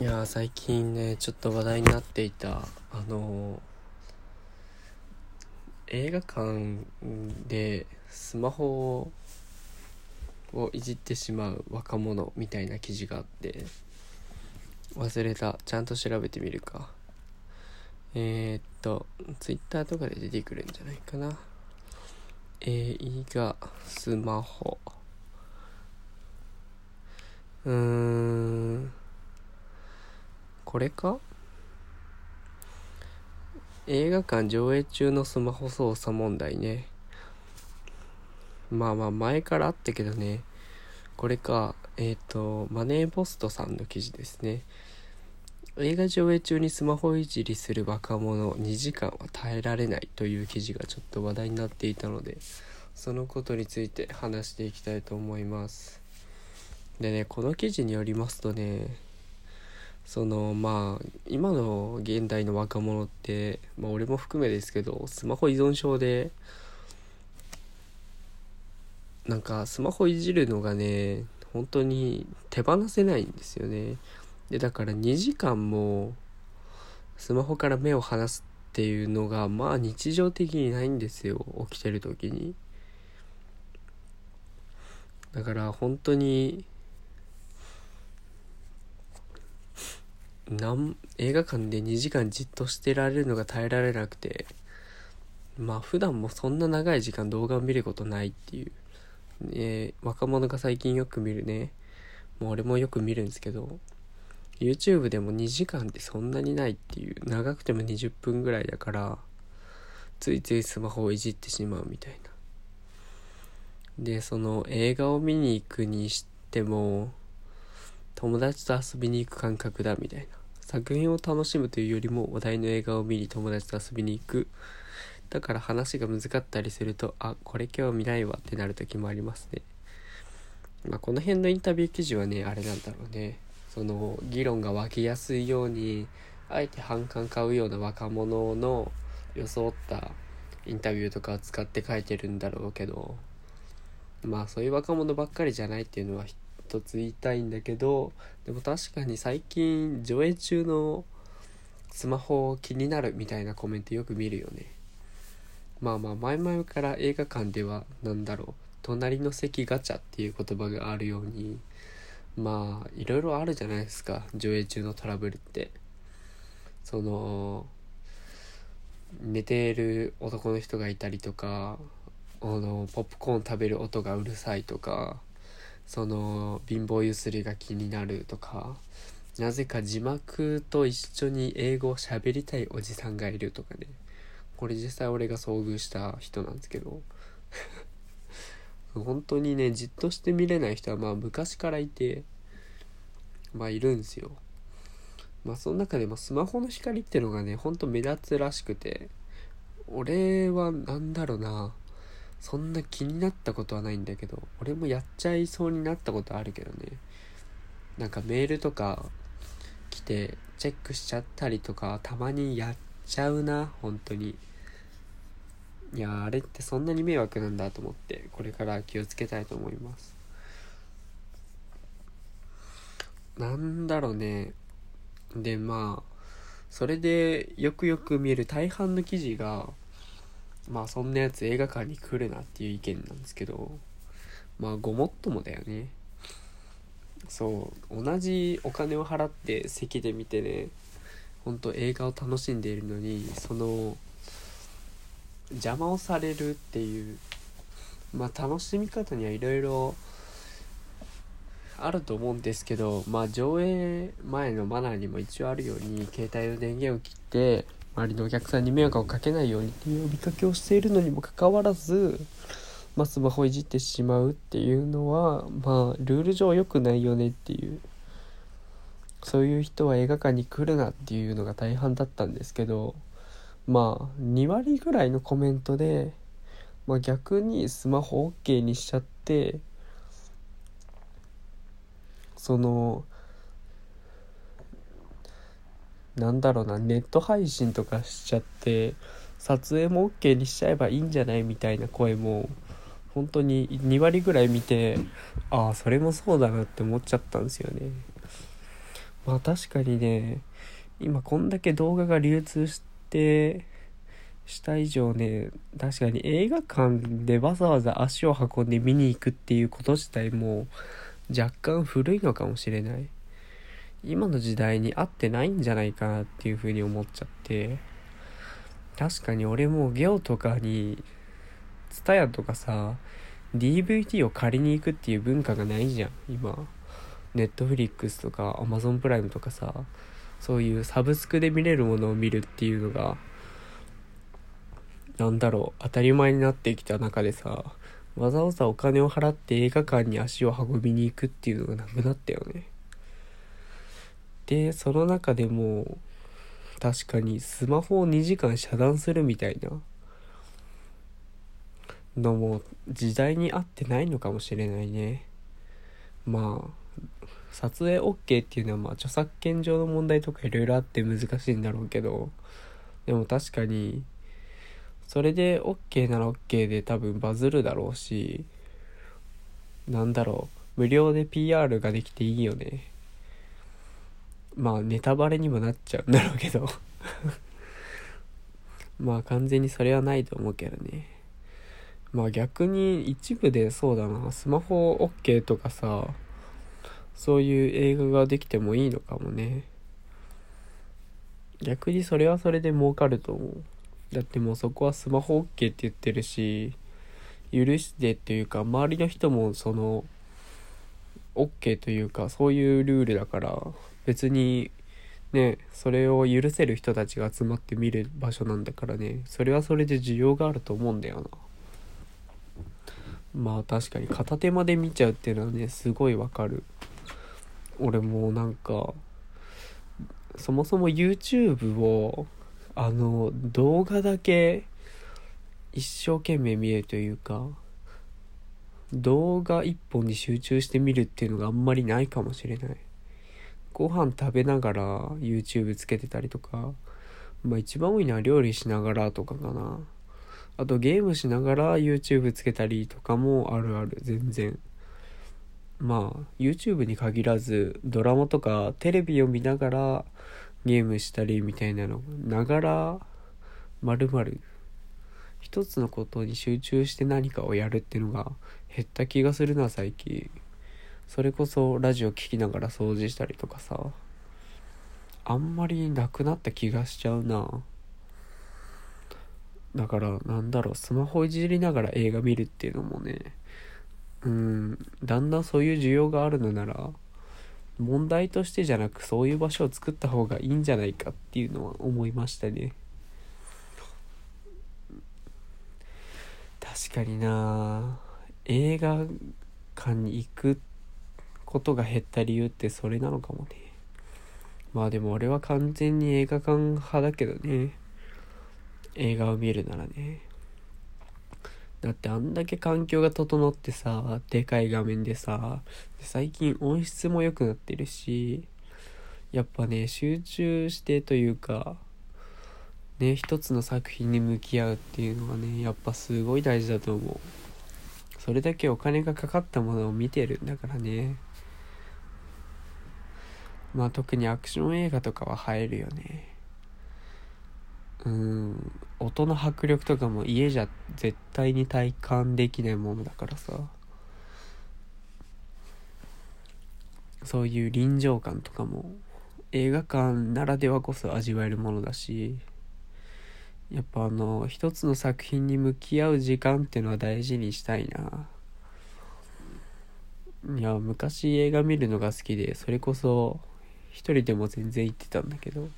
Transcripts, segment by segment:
いや最近ねちょっと話題になっていたあのー映画館でスマホをいじってしまう若者みたいな記事があって忘れた。ちゃんと調べてみるか。えー、っとツイッターとかで出てくるんじゃないかな。映画スマホ。うーん。これか？映画館上映中のスマホ操作問題ね。まあまあ前からあったけどね。これかえっ、ー、とマネーポストさんの記事ですね。映画上映中にスマホいじりする若者2時間は耐えられないという記事がちょっと話題になっていたのでそのことについて話していきたいと思います。でねこの記事によりますとねそのまあ今の現代の若者って、まあ、俺も含めですけどスマホ依存症でなんかスマホいじるのがね本当に手放せないんですよね。でだから2時間もスマホから目を離すっていうのがまあ日常的にないんですよ起きてる時に。だから本当になん映画館で2時間じっとしてられるのが耐えられなくてまあ普段もそんな長い時間動画を見ることないっていう、ね、若者が最近よく見るね。もう俺もよく見るんですけど YouTube でも2時間ってそんなにないっていう。長くても20分ぐらいだからついついスマホをいじってしまうみたいな。でその映画を見に行くにしても友達と遊びに行く感覚だみたいな。作品を楽しむというよりも話題の映画を見に友達と遊びに行く。だから話が難かったりするとあこれ今日見ないわってなる時もありますね。まあこの辺のインタビュー記事はねあれなんだろうね。その議論が湧きやすいようにあえて反感買うような若者の装ったインタビューとかを使って書いてるんだろうけどまあそういう若者ばっかりじゃないっていうのは一つ言いたいんだけどでも確かに最近上映中のスマホ気になるみたいなコメントよく見るよね。まあまあ前々から映画館では何だろう隣の席ガチャっていう言葉があるようにまあいろいろあるじゃないですか上映中のトラブルって。その寝ている男の人がいたりとかあのポップコーン食べる音がうるさいとかその貧乏ゆすりが気になるとかなぜか字幕と一緒に英語を喋りたいおじさんがいるとかね。これ実際俺が遭遇した人なんですけど。本当にねじっとして見れない人はまあ昔からいてまあいるんですよ。まあその中でもスマホの光ってのがねほんと目立つらしくて。俺は何だろうな。そんな気になったことはないんだけど俺もやっちゃいそうになったことあるけどね。なんかメールとか来てチェックしちゃったりとかたまにやっちゃうな本当に。いやあれってそんなに迷惑なんだと思ってこれから気をつけたいと思います。なんだろうね。でまあそれでよくよく見る大半の記事がまあそんなやつ映画館に来るなっていう意見なんですけどまあごもっともだよね。そう同じお金を払って席で見てねほんと映画を楽しんでいるのにその邪魔をされるっていうまあ楽しみ方にはいろいろあると思うんですけどまあ上映前のマナーにも一応あるように携帯の電源を切って周りのお客さんに迷惑をかけないようにっていう呼びかけをしているのにもかかわらず、まあ、スマホいじってしまうっていうのはまあルール上良くないよねっていうそういう人は映画館に来るなっていうのが大半だったんですけどまあ2割ぐらいのコメントで、まあ、逆にスマホ OK にしちゃってそのなんだろうなネット配信とかしちゃって撮影も OK にしちゃえばいいんじゃないみたいな声も本当に2割ぐらい見てああそれもそうだなって思っちゃったんですよね、まあ確かにね今こんだけ動画が流通してした以上ね確かに映画館でわざわざ足を運んで見に行くっていうこと自体も若干古いのかもしれない。今の時代に合ってないんじゃないかなっていうふうに思っちゃって確かに俺もゲオとかに TSUTAYA とかさ DVD を借りに行くっていう文化がないじゃん。今ネットフリックスとか Amazon プライムとかさそういうサブスクで見れるものを見るっていうのがなんだろう当たり前になってきた中でさわざわざお金を払って映画館に足を運びに行くっていうのがなくなったよね。でその中でも確かにスマホを2時間遮断するみたいなのも時代に合ってないのかもしれないね。まあ撮影 OK っていうのはまあ著作権上の問題とかいろいろあって難しいんだろうけどでも確かにそれで OK なら OK で多分バズるだろうしなんだろう無料で PR ができていいよね。まあネタバレにもなっちゃうんだろうけど。まあ完全にそれはないと思うけどね。まあ逆に一部でそうだな。スマホ OK とかさそういう映画ができてもいいのかもね。逆にそれはそれで儲かると思う。だってもうそこはスマホ OK って言ってるし許してっていうか周りの人もその OK というかそういうルールだから。別にねそれを許せる人たちが集まって見る場所なんだからね。それはそれで需要があると思うんだよな。まあ確かに片手まで見ちゃうっていうのはねすごいわかる。俺もなんかそもそも YouTube をあの動画だけ一生懸命見るというか動画一本に集中して見るっていうのがあんまりないかもしれない。ご飯食べながら YouTube つけてたりとかまあ一番多いのは料理しながらとかかな。あとゲームしながら YouTube つけたりとかもあるある全然。まあ YouTube に限らずドラマとかテレビを見ながらゲームしたりみたいなのながらまるまる一つのことに集中して何かをやるっていうのが減った気がするな最近。それこそラジオ聴きながら掃除したりとかさあんまりなくなった気がしちゃうな。だからなんだろうスマホいじりながら映画見るっていうのもねうんだんだんそういう需要があるのなら問題としてじゃなくそういう場所を作った方がいいんじゃないかっていうのは思いましたね。確かにな。映画館に行くってことが減った理由ってそれなのかもね。まあでも俺は完全に映画館派だけどね。映画を見るならね。だってあんだけ環境が整ってさでかい画面でさ最近音質も良くなってるしやっぱね集中してというかね一つの作品に向き合うっていうのがねやっぱすごい大事だと思う。それだけお金がかかったものを見てるんだからね。まあ特にアクション映画とかは映えるよね。うん。音の迫力とかも家じゃ絶対に体感できないものだからさ。そういう臨場感とかも映画館ならではこそ味わえるものだし。やっぱあの一つの作品に向き合う時間っていうのは大事にしたいな。いや昔映画見るのが好きでそれこそ一人でも全然行ってたんだけど。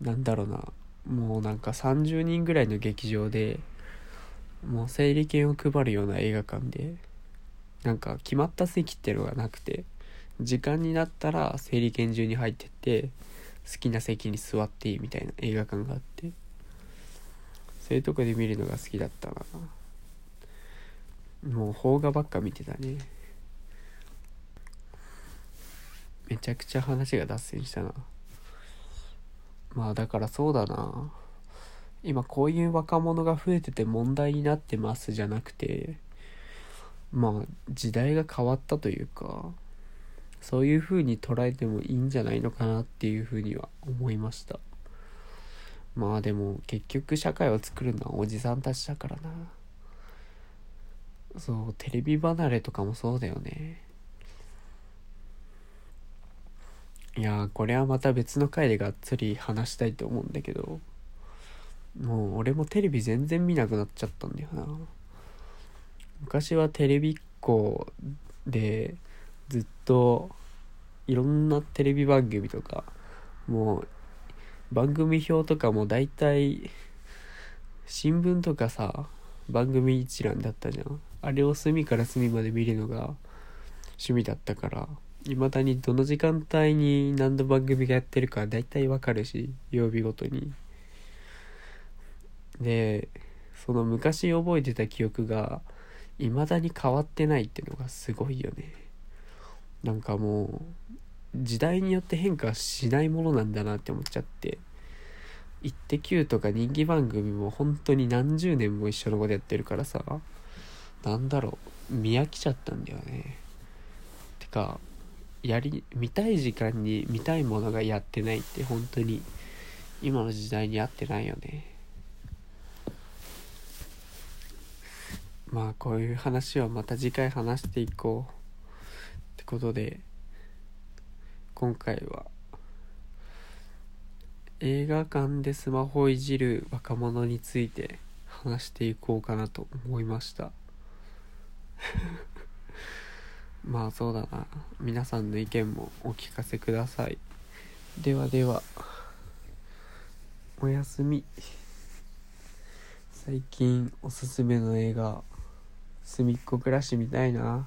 なんだろうな。もうなんか30人ぐらいの劇場でもう整理券を配るような映画館でなんか決まった席っていうのがなくて時間になったら整理券中に入ってって好きな席に座っていいみたいな映画館があってそういうとこで見るのが好きだったな。もう邦画ばっか見てたね。めちゃくちゃ話が脱線したな。まあだからそうだな。今こういう若者が増えてて問題になってますじゃなくてまあ時代が変わったというかそういう風に捉えてもいいんじゃないのかなっていう風には思いました。まあでも結局社会を作るのはおじさんたちだからな。そうテレビ離れとかもそうだよね。いやこれはまた別の回でがっつり話したいと思うんだけど。もう俺もテレビ全然見なくなっちゃったんだよな。昔はテレビっ子でずっといろんなテレビ番組とかもう番組表とかも大体新聞とかさ番組一覧だったじゃん。あれを隅から隅まで見るのが趣味だったから。未だにどの時間帯に何の番組がやってるか大体わかるし曜日ごとに。でその昔覚えてた記憶が未だに変わってないっていうのがすごいよね。なんかもう時代によって変化しないものなんだなって思っちゃって「イッテ Q!」とか人気番組も本当に何十年も一緒のことやってるからさなんだろう見飽きちゃったんだよね。てかやり見たい時間に見たいものがやってないって本当に今の時代に合ってないよね。まあこういう話はまた次回話していこうってことで今回は映画館でスマホをいじる若者について話していこうかなと思いました。まあそうだな。皆さんの意見もお聞かせください。ではではおやすみ。最近おすすめの映画「すみっこ暮らし」みたいな。